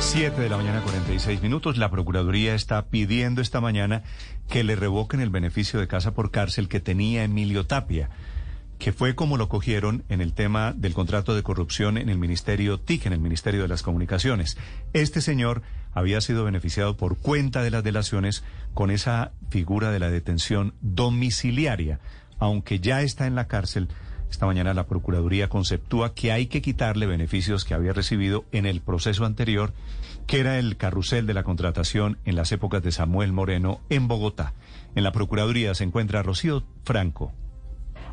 7 de la mañana, 46 minutos. La Procuraduría está pidiendo esta mañana que le revoquen el beneficio de casa por cárcel que tenía Emilio Tapia, que fue como lo cogieron en el tema del contrato de corrupción en el Ministerio TIC, en el Ministerio de las Comunicaciones. Este señor había sido beneficiado por cuenta de las delaciones con esa figura de la detención domiciliaria, aunque ya está en la cárcel esta mañana la Procuraduría conceptúa que hay que quitarle beneficios que había recibido en el proceso anterior, que era el carrusel de la contratación en las épocas de Samuel Moreno en Bogotá. En la Procuraduría se encuentra Rocío Franco.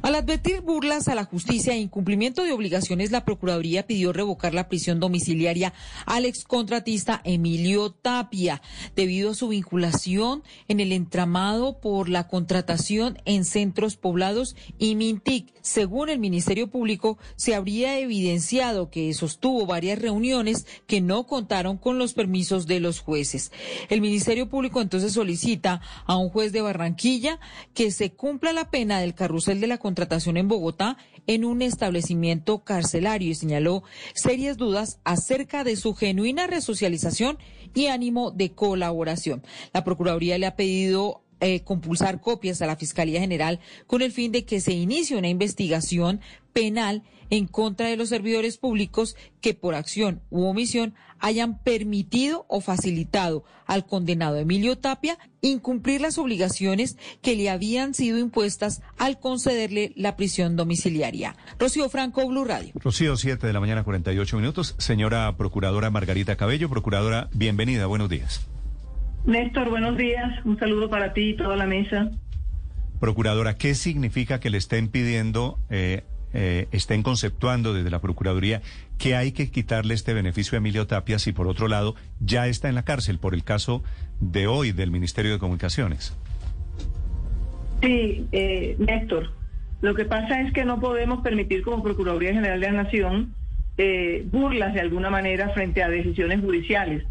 Al advertir burlas a la justicia e incumplimiento de obligaciones, la Procuraduría pidió revocar la prisión domiciliaria al excontratista Emilio Tapia, debido a su vinculación en el entramado por la contratación en centros poblados y Mintic. Según el Ministerio Público, se habría evidenciado que sostuvo varias reuniones que no contaron con los permisos de los jueces. El Ministerio Público entonces solicita a un juez de Barranquilla que se cumpla la pena del carrusel de la contratación en Bogotá en un establecimiento carcelario y señaló serias dudas acerca de su genuina resocialización y ánimo de colaboración. La Procuraduría le ha pedido eh, compulsar copias a la Fiscalía General con el fin de que se inicie una investigación penal en contra de los servidores públicos que por acción u omisión hayan permitido o facilitado al condenado Emilio Tapia incumplir las obligaciones que le habían sido impuestas al concederle la prisión domiciliaria. Rocío Franco, Blue Radio. Rocío, 7 de la mañana, 48 minutos. Señora Procuradora Margarita Cabello, Procuradora, bienvenida, buenos días. Néstor, buenos días. Un saludo para ti y toda la mesa. Procuradora, ¿qué significa que le estén pidiendo eh, eh, estén conceptuando desde la Procuraduría que hay que quitarle este beneficio a Emilio Tapia si por otro lado ya está en la cárcel por el caso de hoy del Ministerio de Comunicaciones. Sí, eh, Néstor, lo que pasa es que no podemos permitir como Procuraduría General de la Nación eh, burlas de alguna manera frente a decisiones judiciales.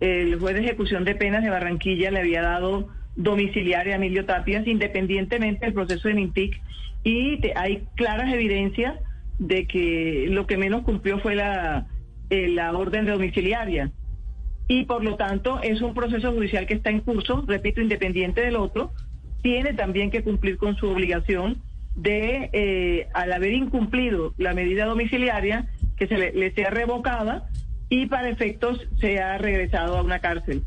El juez de ejecución de penas de Barranquilla le había dado domiciliaria a Emilio Tapias independientemente del proceso de MINTIC y hay claras evidencias de que lo que menos cumplió fue la, eh, la orden de domiciliaria. Y por lo tanto es un proceso judicial que está en curso, repito, independiente del otro, tiene también que cumplir con su obligación de, eh, al haber incumplido la medida domiciliaria, que se le, sea revocada y para efectos sea regresado a una cárcel,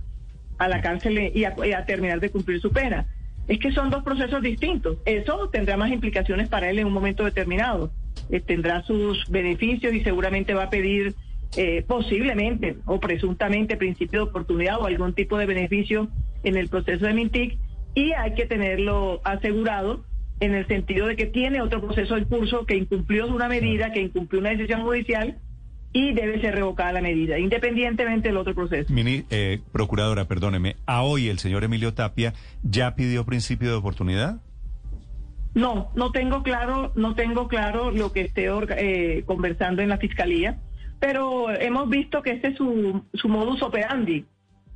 a la cárcel y a terminar de cumplir su pena. Es que son dos procesos distintos. Eso tendrá más implicaciones para él en un momento determinado. Eh, tendrá sus beneficios y seguramente va a pedir eh, posiblemente o presuntamente principio de oportunidad o algún tipo de beneficio en el proceso de Mintic y hay que tenerlo asegurado en el sentido de que tiene otro proceso en curso que incumplió una medida, que incumplió una decisión judicial y debe ser revocada la medida, independientemente del otro proceso. eh, procuradora, perdóneme, ¿a hoy el señor Emilio Tapia ya pidió principio de oportunidad? No, no tengo claro, no tengo claro lo que esté eh, conversando en la fiscalía, pero hemos visto que este es su, su modus operandi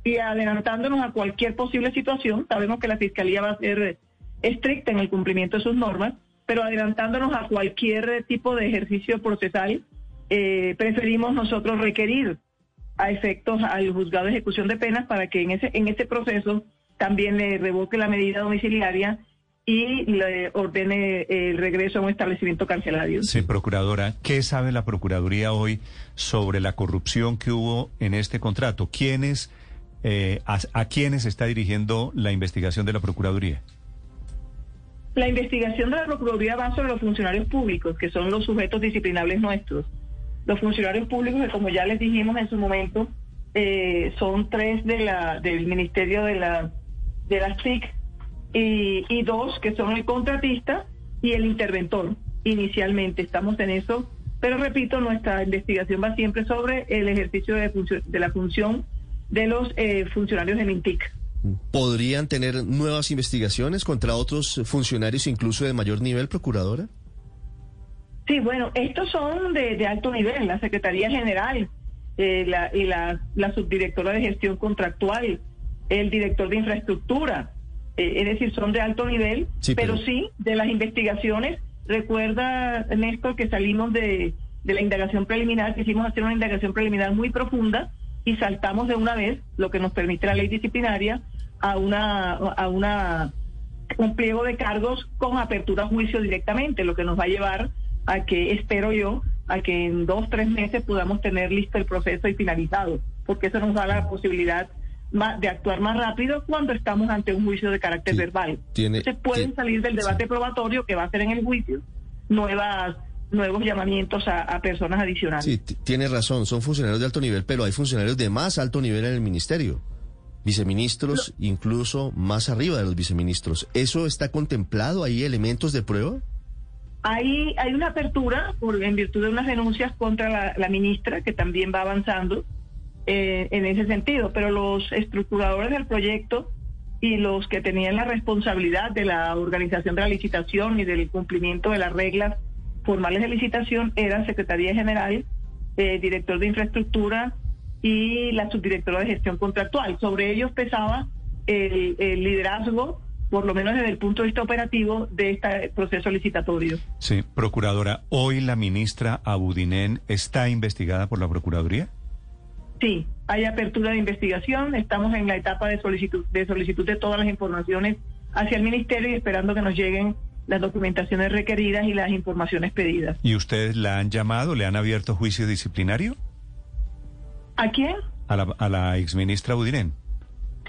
y adelantándonos a cualquier posible situación, sabemos que la fiscalía va a ser estricta en el cumplimiento de sus normas, pero adelantándonos a cualquier tipo de ejercicio procesal eh, preferimos nosotros requerir a efectos al juzgado de ejecución de penas para que en ese, en ese proceso también le revoque la medida domiciliaria y le ordene el regreso a un establecimiento carcelario. Sí, procuradora, ¿qué sabe la Procuraduría hoy sobre la corrupción que hubo en este contrato? ¿Quiénes, eh, a, a quiénes está dirigiendo la investigación de la Procuraduría? La investigación de la Procuraduría va sobre los funcionarios públicos, que son los sujetos disciplinables nuestros. Los funcionarios públicos, que como ya les dijimos en su momento, eh, son tres de la, del Ministerio de la, de la SIC y, dos que son el contratista y el interventor. Inicialmente estamos en eso, pero repito, nuestra investigación va siempre sobre el ejercicio de, de la función de los eh, funcionarios de MINTIC. ¿Podrían tener nuevas investigaciones contra otros funcionarios, incluso de mayor nivel, procuradora? Sí, bueno, estos son de, alto nivel, la Secretaría General eh, la, y la, subdirectora de gestión contractual, el director de infraestructura, eh, es decir, son de alto nivel, pero... sí, de las investigaciones, recuerda Néstor que salimos de, de la indagación preliminar, quisimos hacer una indagación preliminar muy profunda y saltamos de una vez, lo que nos permite la ley disciplinaria, a una, a una un pliego de cargos con apertura a juicio directamente, lo que nos va a llevar a que, espero yo, a que en dos, tres meses podamos tener listo el proceso y finalizado, porque eso nos da la posibilidad de actuar más rápido cuando estamos ante un juicio de carácter verbal. Tiene, Entonces pueden salir del debate probatorio que va a ser en el juicio nuevas nuevos llamamientos a, a personas adicionales. Sí, tiene razón, son funcionarios de alto nivel, pero hay funcionarios de más alto nivel en el ministerio. Viceministros, incluso más arriba de los viceministros. ¿Eso está contemplado? ¿Hay elementos de prueba? Hay, hay una apertura por, en virtud de unas denuncias contra la, ministra que también va avanzando eh, en ese sentido, pero los estructuradores del proyecto y los que tenían la responsabilidad de la organización de la licitación y del cumplimiento de las reglas formales de licitación eran Secretaría General, eh, Director de Infraestructura y la Subdirectora de Gestión Contractual. Sobre ellos pesaba el liderazgo por lo menos desde el punto de vista operativo de este proceso licitatorio. Sí, procuradora, hoy la ministra Abudinen está investigada por la Procuraduría. Sí, hay apertura de investigación, estamos en la etapa de solicitud de solicitud de todas las informaciones hacia el ministerio y esperando que nos lleguen las documentaciones requeridas y las informaciones pedidas. ¿Y ustedes la han llamado, le han abierto juicio disciplinario? ¿A quién? A la, a la exministra.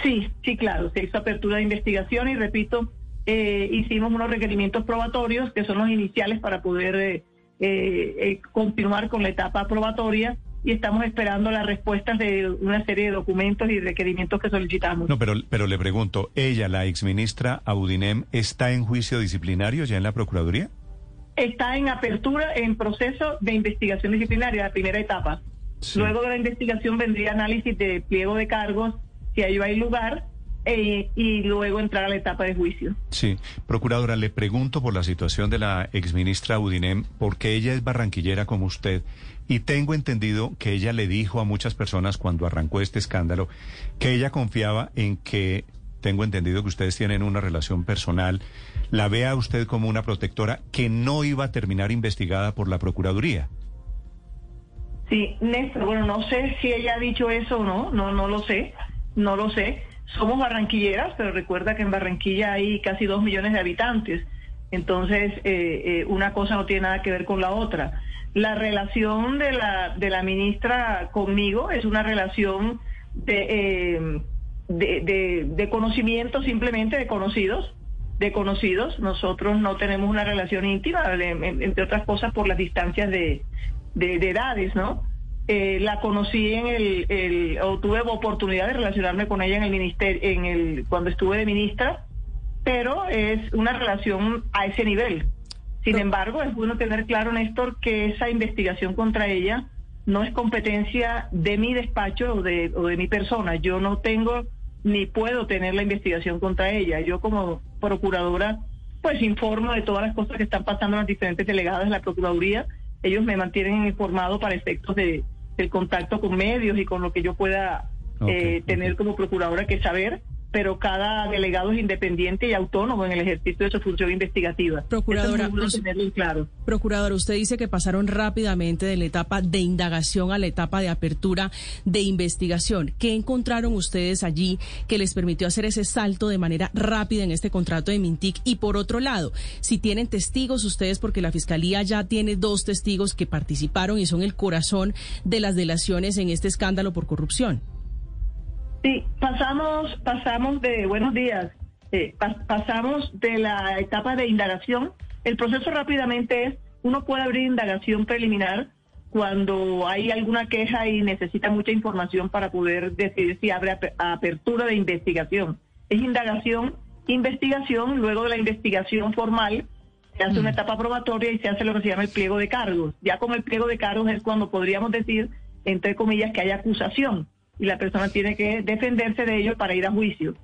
Sí, sí, claro, se hizo apertura de investigación y repito, eh, hicimos unos requerimientos probatorios que son los iniciales para poder eh, eh, continuar con la etapa probatoria y estamos esperando las respuestas de una serie de documentos y requerimientos que solicitamos. No, pero, pero le pregunto, ¿ella, la exministra Abudinem, está en juicio disciplinario ya en la Procuraduría? Está en apertura, en proceso de investigación disciplinaria, la primera etapa. Sí. Luego de la investigación vendría análisis de pliego de cargos, si ahí va a lugar, eh, y luego entrar a la etapa de juicio. Sí, procuradora, le pregunto por la situación de la exministra Udinem, porque ella es barranquillera como usted, y tengo entendido que ella le dijo a muchas personas cuando arrancó este escándalo que ella confiaba en que, tengo entendido que ustedes tienen una relación personal, la vea usted como una protectora que no iba a terminar investigada por la Procuraduría. Sí, Néstor, bueno, no sé si ella ha dicho eso o no, no, no lo sé, no lo sé. Somos barranquilleras, pero recuerda que en Barranquilla hay casi dos millones de habitantes. Entonces, eh, eh, una cosa no tiene nada que ver con la otra. La relación de la, de la ministra conmigo es una relación de, eh, de, conocimiento, simplemente de conocidos, de conocidos. Nosotros no tenemos una relación íntima, entre otras cosas por las distancias de, de, de edades, ¿no? Eh, la conocí en el, el, o tuve oportunidad de relacionarme con ella en el ministerio, en el, cuando estuve de ministra, pero es una relación a ese nivel. Sin embargo, es bueno tener claro, Néstor, que esa investigación contra ella no es competencia de mi despacho o de, o de mi persona. Yo no tengo ni puedo tener la investigación contra ella. Yo como procuradora, pues informo de todas las cosas que están pasando en las diferentes delegadas de la Procuraduría. Ellos me mantienen informado para efectos de, del contacto con medios y con lo que yo pueda okay, eh, tener okay. como procuradora que saber pero cada delegado es independiente y autónomo en el ejercicio de su función investigativa. Procuradora, es claro. procuradora, usted dice que pasaron rápidamente de la etapa de indagación a la etapa de apertura de investigación. ¿Qué encontraron ustedes allí que les permitió hacer ese salto de manera rápida en este contrato de Mintic? Y por otro lado, si tienen testigos ustedes, porque la Fiscalía ya tiene dos testigos que participaron y son el corazón de las delaciones en este escándalo por corrupción. Sí, pasamos, pasamos de, buenos días, eh, pas, pasamos de la etapa de indagación. El proceso rápidamente es, uno puede abrir indagación preliminar cuando hay alguna queja y necesita mucha información para poder decidir si abre ap apertura de investigación. Es indagación, investigación, luego de la investigación formal se hace una etapa probatoria y se hace lo que se llama el pliego de cargos. Ya con el pliego de cargos es cuando podríamos decir, entre comillas, que hay acusación y la persona tiene que defenderse de ello para ir a juicio.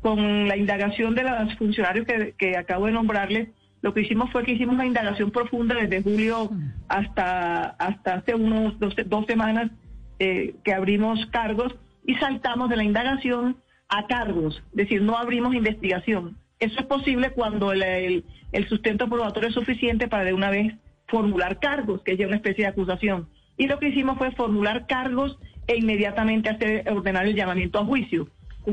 Con la indagación de los funcionarios que, que acabo de nombrarles, lo que hicimos fue que hicimos una indagación profunda desde julio hasta, hasta hace unos dos, dos semanas eh, que abrimos cargos y saltamos de la indagación a cargos, es decir, no abrimos investigación. Eso es posible cuando el, el, el sustento probatorio es suficiente para de una vez formular cargos, que es ya una especie de acusación. Y lo que hicimos fue formular cargos e inmediatamente hacer ordenar el llamamiento a juicio.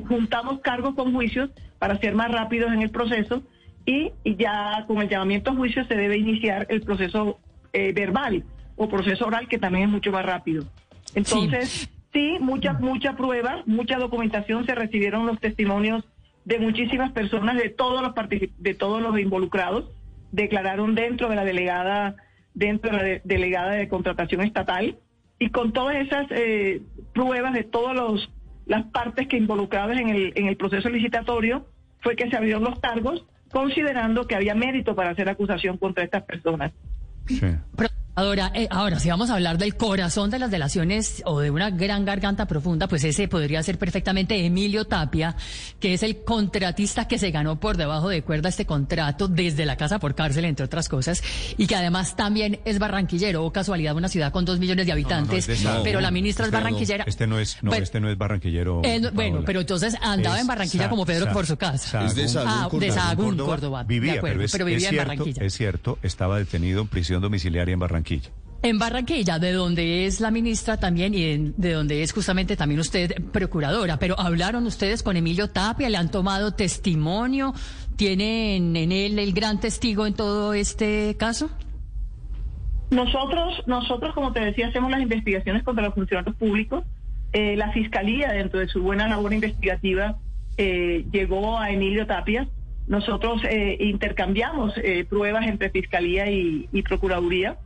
Juntamos cargos con juicios para ser más rápidos en el proceso y, ya con el llamamiento a juicio se debe iniciar el proceso eh, verbal o proceso oral que también es mucho más rápido. Entonces, sí, mucha, mucha prueba, mucha documentación, se recibieron los testimonios de muchísimas personas, de todos los de todos los involucrados, declararon dentro de la delegada, dentro de la delegada de contratación estatal, y con todas esas eh, pruebas de todas las partes que involucradas en el, en el proceso licitatorio, fue que se abrieron los cargos, considerando que había mérito para hacer acusación contra estas personas. Sí. Ahora, eh, ahora, si vamos a hablar del corazón de las delaciones o de una gran garganta profunda, pues ese podría ser perfectamente Emilio Tapia, que es el contratista que se ganó por debajo de cuerda este contrato desde la casa por cárcel, entre otras cosas, y que además también es barranquillero, o casualidad, una ciudad con dos millones de habitantes, pero la ministra es barranquillera. este no es, no, este no es barranquillero. bueno, pero entonces andaba en Barranquilla como Pedro por su casa. es de Sagún, ah, Córdoba. Vivía, pero, vivía en Barranquilla. Es cierto, estaba detenido en prisión domiciliaria en Barranquilla. En Barranquilla, de donde es la ministra también y de donde es justamente también usted procuradora. Pero hablaron ustedes con Emilio Tapia, le han tomado testimonio, tienen en él el gran testigo en todo este caso. Nosotros, nosotros, como te decía, hacemos las investigaciones contra los funcionarios públicos. Eh, la fiscalía, dentro de su buena labor investigativa, eh, llegó a Emilio Tapia. Nosotros eh, intercambiamos pruebas entre fiscalía y procuraduría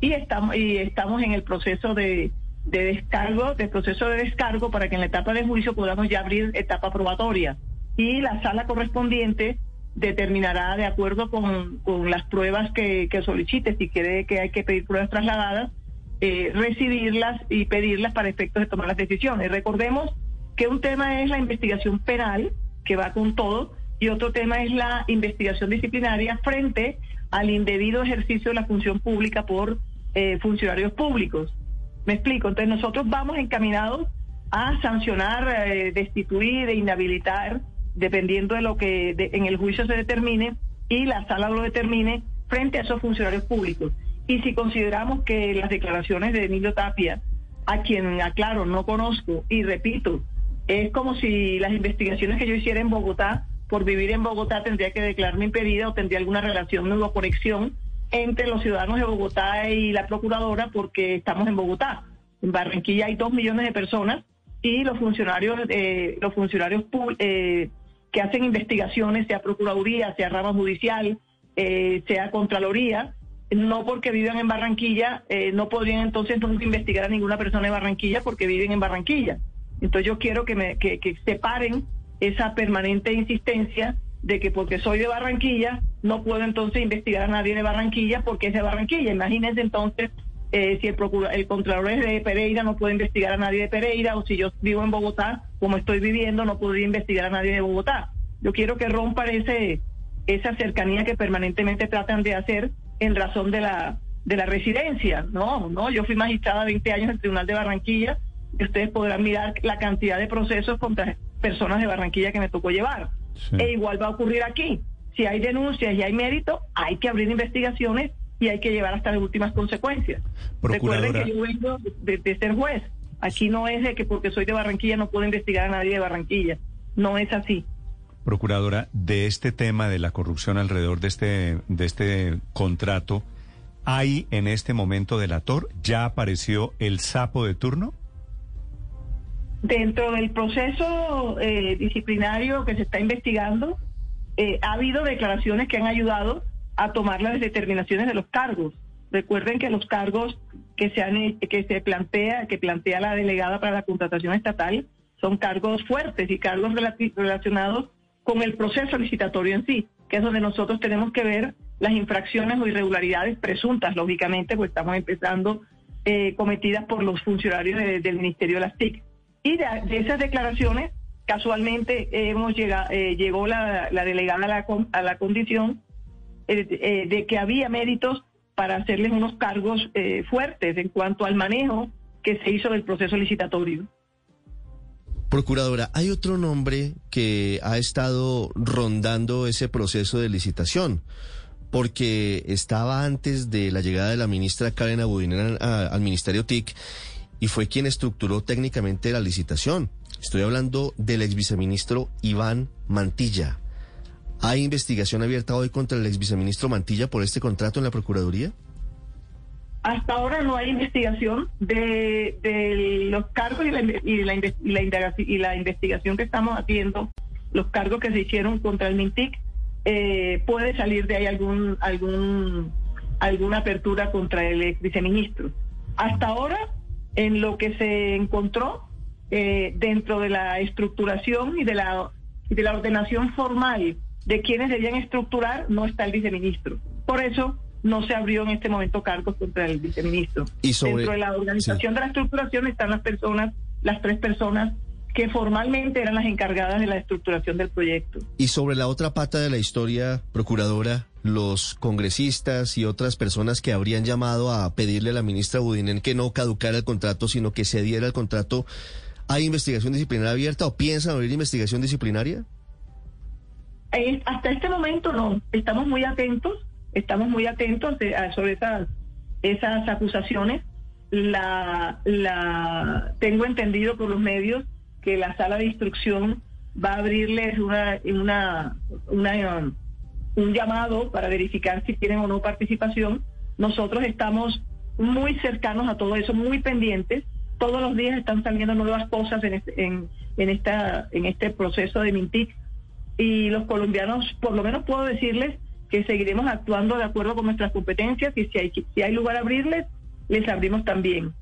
y estamos, y estamos en el proceso de, descargo, de proceso de descargo para que en la etapa de juicio podamos ya abrir etapa probatoria. Y la sala correspondiente determinará de acuerdo con, las pruebas que, solicite, si quiere que hay que pedir pruebas trasladadas, eh, recibirlas y pedirlas para efectos de tomar las decisiones. Recordemos que un tema es la investigación penal, que va con todo, y otro tema es la investigación disciplinaria frente al indebido ejercicio de la función pública por eh, funcionarios públicos. Me explico, entonces nosotros vamos encaminados a sancionar, eh, destituir e inhabilitar, dependiendo de lo que en el juicio se determine y la sala lo determine frente a esos funcionarios públicos. Y si consideramos que las declaraciones de Emilio Tapia, a quien aclaro, no conozco y repito, es como si las investigaciones que yo hiciera en Bogotá por vivir en Bogotá tendría que declararme impedida o tendría alguna relación o conexión entre los ciudadanos de Bogotá y la procuradora porque estamos en Bogotá. En Barranquilla hay dos millones de personas y los funcionarios, eh, los funcionarios eh, que hacen investigaciones, sea procuraduría, sea rama judicial, eh, sea contraloría, no porque vivan en Barranquilla, eh, no podrían entonces nunca investigar a ninguna persona de Barranquilla porque viven en Barranquilla. Entonces yo quiero que, me, que, que separen esa permanente insistencia de que porque soy de Barranquilla no puedo entonces investigar a nadie de Barranquilla porque es de Barranquilla. Imagínense entonces eh, si el, el Contralor es de Pereira no puedo investigar a nadie de Pereira o si yo vivo en Bogotá como estoy viviendo no podría investigar a nadie de Bogotá. Yo quiero que rompan ese esa cercanía que permanentemente tratan de hacer en razón de la de la residencia. No, no, yo fui magistrada 20 años en el Tribunal de Barranquilla y ustedes podrán mirar la cantidad de procesos contra personas de Barranquilla que me tocó llevar. E igual va a ocurrir aquí. Si hay denuncias y hay mérito, hay que abrir investigaciones y hay que llevar hasta las últimas consecuencias. Recuerden que yo vengo de, ser juez. Aquí no es de que porque soy de Barranquilla no puedo investigar a nadie de Barranquilla. No es así. Procuradora, de este tema de la corrupción alrededor de este, de este contrato, ¿hay en este momento delator? ¿Ya apareció el sapo de turno? Dentro del proceso eh, disciplinario que se está investigando, eh, ha habido declaraciones que han ayudado a tomar las determinaciones de los cargos. Recuerden que los cargos que se han que se plantea que plantea la delegada para la contratación estatal son cargos fuertes y cargos relacionados con el proceso licitatorio en sí, que es donde nosotros tenemos que ver las infracciones o irregularidades presuntas, lógicamente, pues estamos empezando eh, cometidas por los funcionarios del Ministerio de las TIC. Y de, esas declaraciones, casualmente hemos llegado, eh, llegó la, delegada a la, condición eh, eh, de que había méritos para hacerles unos cargos fuertes en cuanto al manejo que se hizo del proceso licitatorio. Procuradora, hay otro nombre que ha estado rondando ese proceso de licitación, porque estaba antes de la llegada de la ministra Karen Abudinen al Ministerio TIC y fue quien estructuró técnicamente la licitación. Estoy hablando del ex viceministro Iván Mantilla. ¿Hay investigación abierta hoy contra el ex viceministro Mantilla por este contrato en la Procuraduría? Hasta ahora no hay investigación de, de los cargos y la, y, la, investigación que estamos haciendo, los cargos que se hicieron contra el MINTIC. Eh, puede salir de ahí algún, algún, alguna apertura contra el ex viceministro. Hasta ahora, en lo que se encontró eh, dentro de la estructuración y de la, y de la ordenación formal de quienes debían estructurar, no está el viceministro. Por eso no se abrió en este momento cargos contra el viceministro. ¿Y Dentro de la organización de la estructuración están las personas, las tres personas que formalmente eran las encargadas de la estructuración del proyecto. Y sobre la otra pata de la historia, procuradora, los congresistas y otras personas que habrían llamado a pedirle a la ministra Budinen que no caducara el contrato, sino que se diera el contrato, ¿hay investigación disciplinaria abierta o piensan abrir investigación disciplinaria? Eh, hasta este momento no, estamos muy atentos, estamos muy atentos sobre esas, esas acusaciones. La, la tengo entendido por los medios que la sala de instrucción va a abrirles una, una, una, un llamado para verificar si tienen o no participación. Nosotros estamos muy cercanos a todo eso, muy pendientes. Todos los días están saliendo nuevas cosas en este, en, en esta, en este proceso de Mintic y los colombianos, por lo menos puedo decirles que seguiremos actuando de acuerdo con nuestras competencias y si hay, si hay lugar a abrirles, les abrimos también.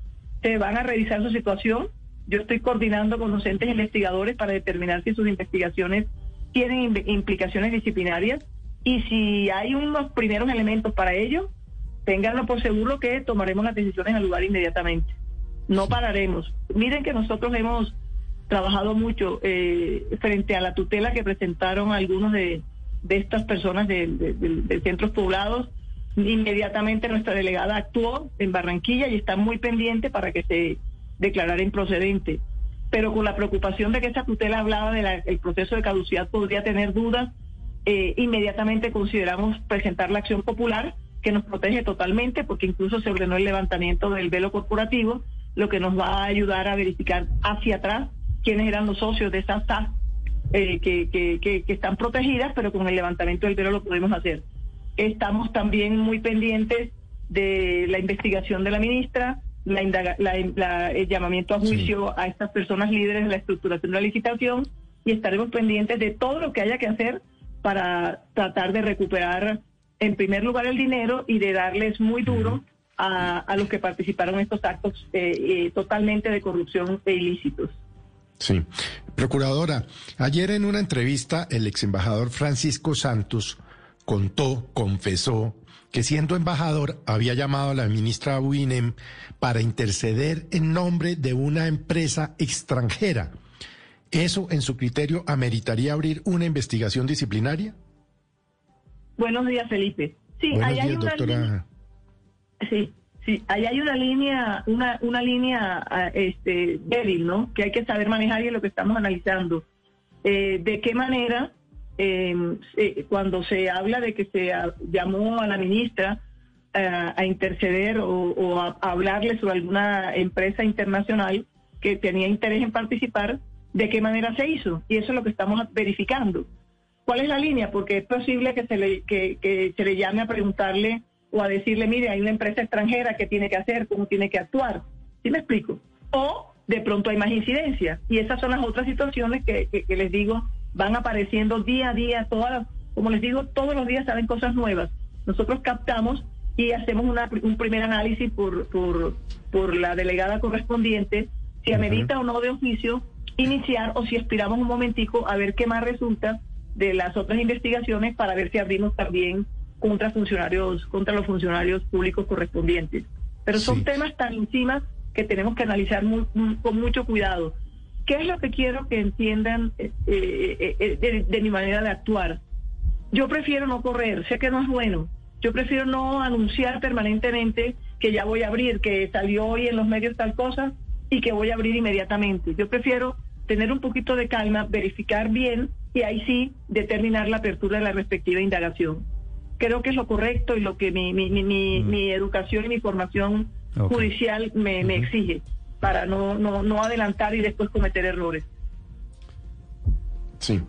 Se van a revisar su situación. Yo estoy coordinando con los entes investigadores para determinar si sus investigaciones tienen implicaciones disciplinarias y si hay unos primeros elementos para ello, ténganlo por seguro que tomaremos las decisiones al lugar inmediatamente. No pararemos. Miren que nosotros hemos trabajado mucho eh, frente a la tutela que presentaron algunos de, de estas personas de, de, centros poblados. Inmediatamente nuestra delegada actuó en Barranquilla y está muy pendiente para que se declarara improcedente. Pero con la preocupación de que esa tutela hablaba del proceso de caducidad podría tener dudas, eh, inmediatamente consideramos presentar la acción popular que nos protege totalmente porque incluso se ordenó el levantamiento del velo corporativo, lo que nos va a ayudar a verificar hacia atrás quiénes eran los socios de esas SAS eh, que, que, que, están protegidas, pero con el levantamiento del velo lo podemos hacer. Estamos también muy pendientes de la investigación de la ministra, la, la, el llamamiento a juicio a estas personas líderes de la estructuración de la licitación y estaremos pendientes de todo lo que haya que hacer para tratar de recuperar en primer lugar el dinero y de darles muy duro a, a los que participaron en estos actos eh, eh, totalmente de corrupción e ilícitos. Sí. Procuradora, ayer en una entrevista el ex embajador Francisco Santos contó, confesó, que siendo embajador había llamado a la ministra Winem para interceder en nombre de una empresa extranjera. ¿Eso, en su criterio, ameritaría abrir una investigación disciplinaria? Buenos días, Felipe. Sí, Buenos días, doctora. Sí, Sí, ahí hay una línea, una, una línea ah, este, débil, ¿no? Que hay que saber manejar y es lo que estamos analizando. Eh, ¿De qué manera, em, cuando se habla de que se llamó a la ministra ah, a interceder o, a, hablarle sobre alguna empresa internacional que tenía interés en participar, ¿de qué manera se hizo? Y eso es lo que estamos verificando. ¿Cuál es la línea? Porque es posible que se le, que, que se le llame a preguntarle o a decirle, mire, hay una empresa extranjera que tiene que hacer, cómo tiene que actuar. ¿Sí me explico? O de pronto hay más incidencia. Y esas son las otras situaciones que, que, les digo, van apareciendo día a día, todas como les digo, todos los días salen cosas nuevas. Nosotros captamos y hacemos una, un primer análisis por, por, por la delegada correspondiente, si amerita o no de oficio iniciar o si aspiramos un momentico a ver qué más resulta de las otras investigaciones para ver si abrimos también contra funcionarios, contra los funcionarios públicos correspondientes. Pero son temas tan encima que tenemos que analizar con mucho cuidado. ¿Qué es lo que quiero que entiendan eh, eh, eh, de, mi manera de actuar? Yo prefiero no correr, sé que no es bueno. Yo prefiero no anunciar permanentemente que ya voy a abrir, que salió hoy en los medios tal cosa y que voy a abrir inmediatamente. Yo prefiero tener un poquito de calma, verificar bien y ahí sí determinar la apertura de la respectiva indagación creo que es lo correcto y lo que mi, mi, mi, mi, mm. educación y mi formación judicial me, me, exige. para no, no, no adelantar y después cometer errores. Sí,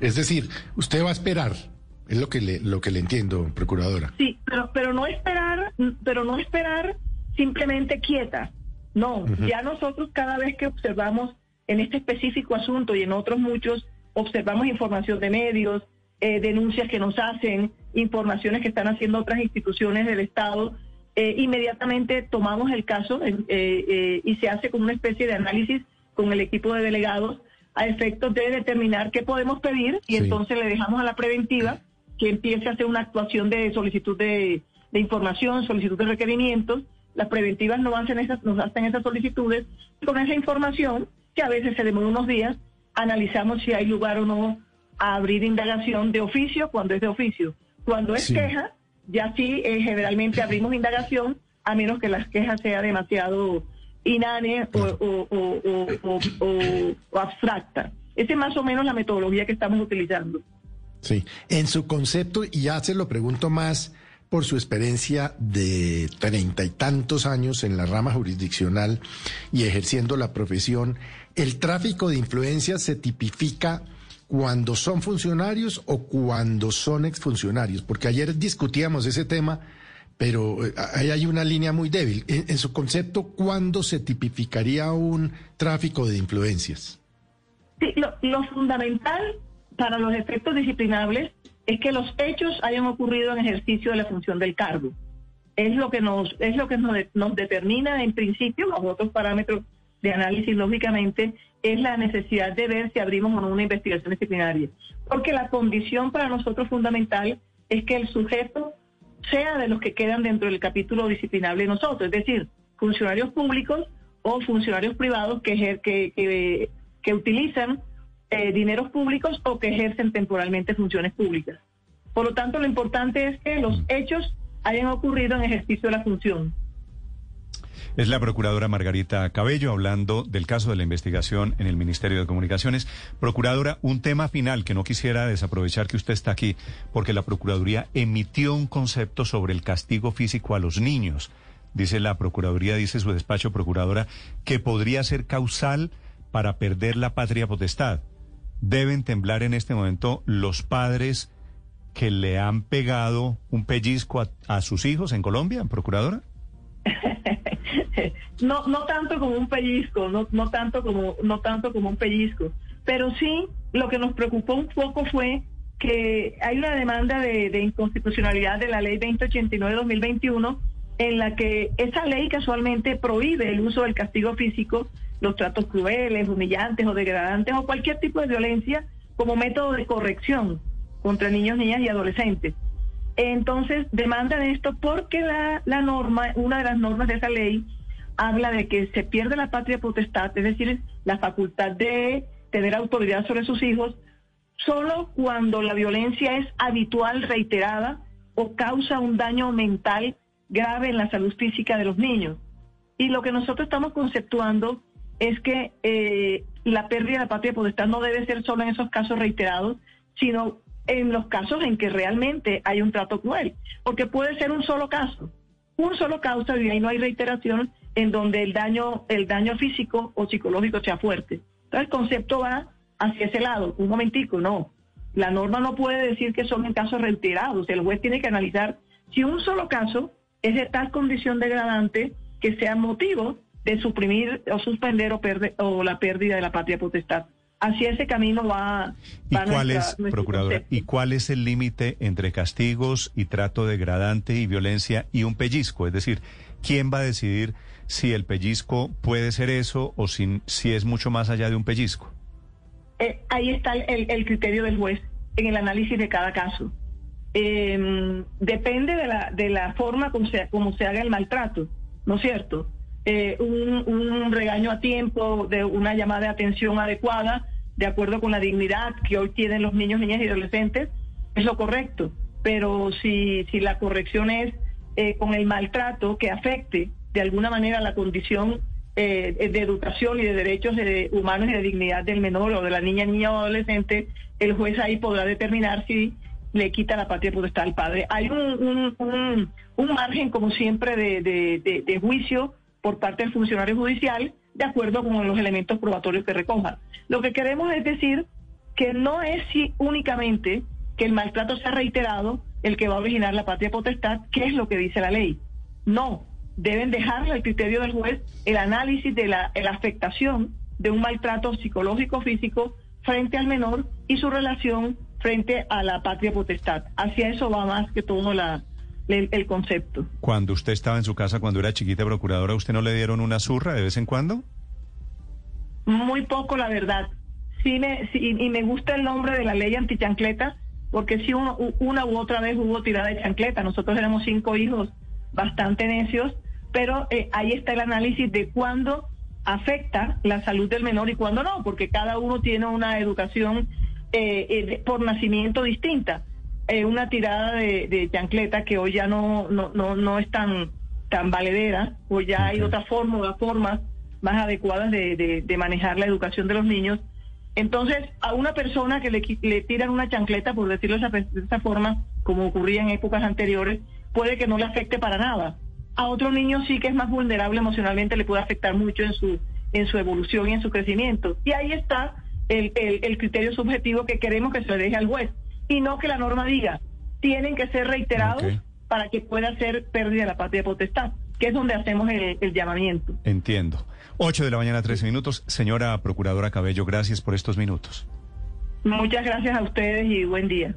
es decir, usted va a esperar, es lo que le, lo que le entiendo, procuradora. Sí, pero, pero no esperar, pero no esperar simplemente quieta. No, ya nosotros cada vez que observamos en este específico asunto y en otros muchos, observamos información de medios, eh, denuncias que nos hacen, informaciones que están haciendo otras instituciones del Estado, eh, inmediatamente tomamos el caso eh, y se hace como una especie de análisis con el equipo de delegados a efectos de determinar qué podemos pedir y entonces le dejamos a la preventiva que empiece a hacer una actuación de solicitud de, información, solicitud de requerimientos. Las preventivas no hacen esas, nos hacen esas solicitudes y con esa información, que a veces se demora unos días, analizamos si hay lugar o no a abrir indagación de oficio cuando es de oficio. Cuando es queja, ya sí, eh, generalmente abrimos indagación a menos que la queja sea demasiado inane o, o, abstracta. Esa es más o menos la metodología que estamos utilizando. Sí, en su concepto, y ya se lo pregunto más por su experiencia de treinta y tantos años en la rama jurisdiccional y ejerciendo la profesión, ¿el tráfico de influencias se tipifica cuando son funcionarios o cuando son exfuncionarios? Porque ayer discutíamos ese tema pero eh, ahí hay una línea muy débil. En, su concepto, ¿cuándo se tipificaría un tráfico de influencias? Sí, lo, fundamental para los efectos disciplinables es que los hechos hayan ocurrido en ejercicio de la función del cargo. Es lo que nos es lo que nos, nos determina en principio los otros parámetros de análisis lógicamente es la necesidad de ver si abrimos o no una investigación disciplinaria, porque la condición para nosotros fundamental es que el sujeto sea de los que quedan dentro del capítulo disciplinable de nosotros, es decir, funcionarios públicos o funcionarios privados que, que, que, utilizan eh, dineros públicos o que ejercen temporalmente funciones públicas. Por lo tanto, lo importante es que los hechos hayan ocurrido en ejercicio de la función. Es la procuradora Margarita Cabello hablando del caso de la investigación en el Ministerio de Comunicaciones. Procuradora, un tema final que no quisiera desaprovechar que usted está aquí, porque la Procuraduría emitió un concepto sobre el castigo físico a los niños. Dice la Procuraduría, dice su despacho, Procuradora, que podría ser causal para perder la patria potestad. Deben temblar en este momento los padres que le han pegado un pellizco a, sus hijos en Colombia, Procuradora. no, no tanto como un pellizco, no, tanto como, no tanto como un pellizco, pero sí lo que nos preocupó un poco fue que hay una demanda de, inconstitucionalidad de la ley 2089-2021 en la que esa ley casualmente prohíbe el uso del castigo físico, los tratos crueles, humillantes o degradantes o cualquier tipo de violencia como método de corrección contra niños, niñas y adolescentes. Entonces demandan esto porque la, la norma, una de las normas de esa ley, habla de que se pierde la patria potestad, es decir, la facultad de tener autoridad sobre sus hijos, solo cuando la violencia es habitual, reiterada o causa un daño mental grave en la salud física de los niños. Y lo que nosotros estamos conceptuando es que eh, la pérdida de la patria potestad no debe ser solo en esos casos reiterados, sino en los casos en que realmente hay un trato cruel, porque puede ser un solo caso, un solo causa y ahí no hay reiteración en donde el daño, el daño físico o psicológico sea fuerte. Entonces el concepto va hacia ese lado, un momentico, no. La norma no puede decir que son en casos reiterados, el juez tiene que analizar si un solo caso es de tal condición degradante que sea motivo de suprimir o suspender o, o la pérdida de la patria potestad hacia ese camino va, ¿Y cuál es, procuradora, ¿y cuál es el límite entre castigos y trato degradante y violencia y un pellizco? Es decir, ¿quién va a decidir si el pellizco puede ser eso o si, si es mucho más allá de un pellizco? Eh, ahí está el, criterio del juez en el análisis de cada caso. Em, depende de la, de la forma como se, como se haga el maltrato, ¿no es cierto? Eh, un, regaño a tiempo, de una llamada de atención adecuada, de acuerdo con la dignidad que hoy tienen los niños, niñas y adolescentes, es lo correcto. Pero si, si la corrección es eh, con el maltrato que afecte de alguna manera la condición eh, de educación y de derechos humanos y de dignidad del menor o de la niña, niña o adolescente, el juez ahí podrá determinar si le quita la patria potestad al padre. Hay un, un, margen, como siempre, de, de juicio por parte del funcionario judicial, de acuerdo con los elementos probatorios que recojan. Lo que queremos es decir que no es si únicamente que el maltrato sea reiterado el que va a originar la patria potestad, que es lo que dice la ley. No, deben dejarle al criterio del juez el análisis de la, la afectación de un maltrato psicológico físico frente al menor y su relación frente a la patria potestad. Hacia eso va más que todo la, el, concepto. Cuando usted estaba en su casa, cuando era chiquita procuradora, ¿usted no le dieron una zurra de vez en cuando? Muy poco, la verdad. Sí, me, sí y me gusta el nombre de la ley antichancleta, porque sí uno, una u otra vez hubo tirada de chancleta. Nosotros éramos cinco hijos bastante necios, pero eh, ahí está el análisis de cuándo afecta la salud del menor y cuándo no, porque cada uno tiene una educación eh, eh, por nacimiento distinta. Una tirada de, chancleta que hoy ya no, no, no, es tan, tan valedera, o ya hay otras formas, formas más adecuadas de, de, manejar la educación de los niños. Entonces, a una persona que le, le tiran una chancleta, por decirlo de esa, de esa forma, como ocurría en épocas anteriores, puede que no le afecte para nada. A otro niño sí que es más vulnerable emocionalmente, le puede afectar mucho en su, en su evolución y en su crecimiento. Y ahí está el, el, criterio subjetivo que queremos que se le deje al juez. Y no que la norma diga, tienen que ser reiterados para que pueda ser pérdida de la patria potestad, que es donde hacemos el, el llamamiento. Entiendo. 8 de la mañana, 13 minutos. Señora Procuradora Cabello, gracias por estos minutos. Muchas gracias a ustedes y buen día.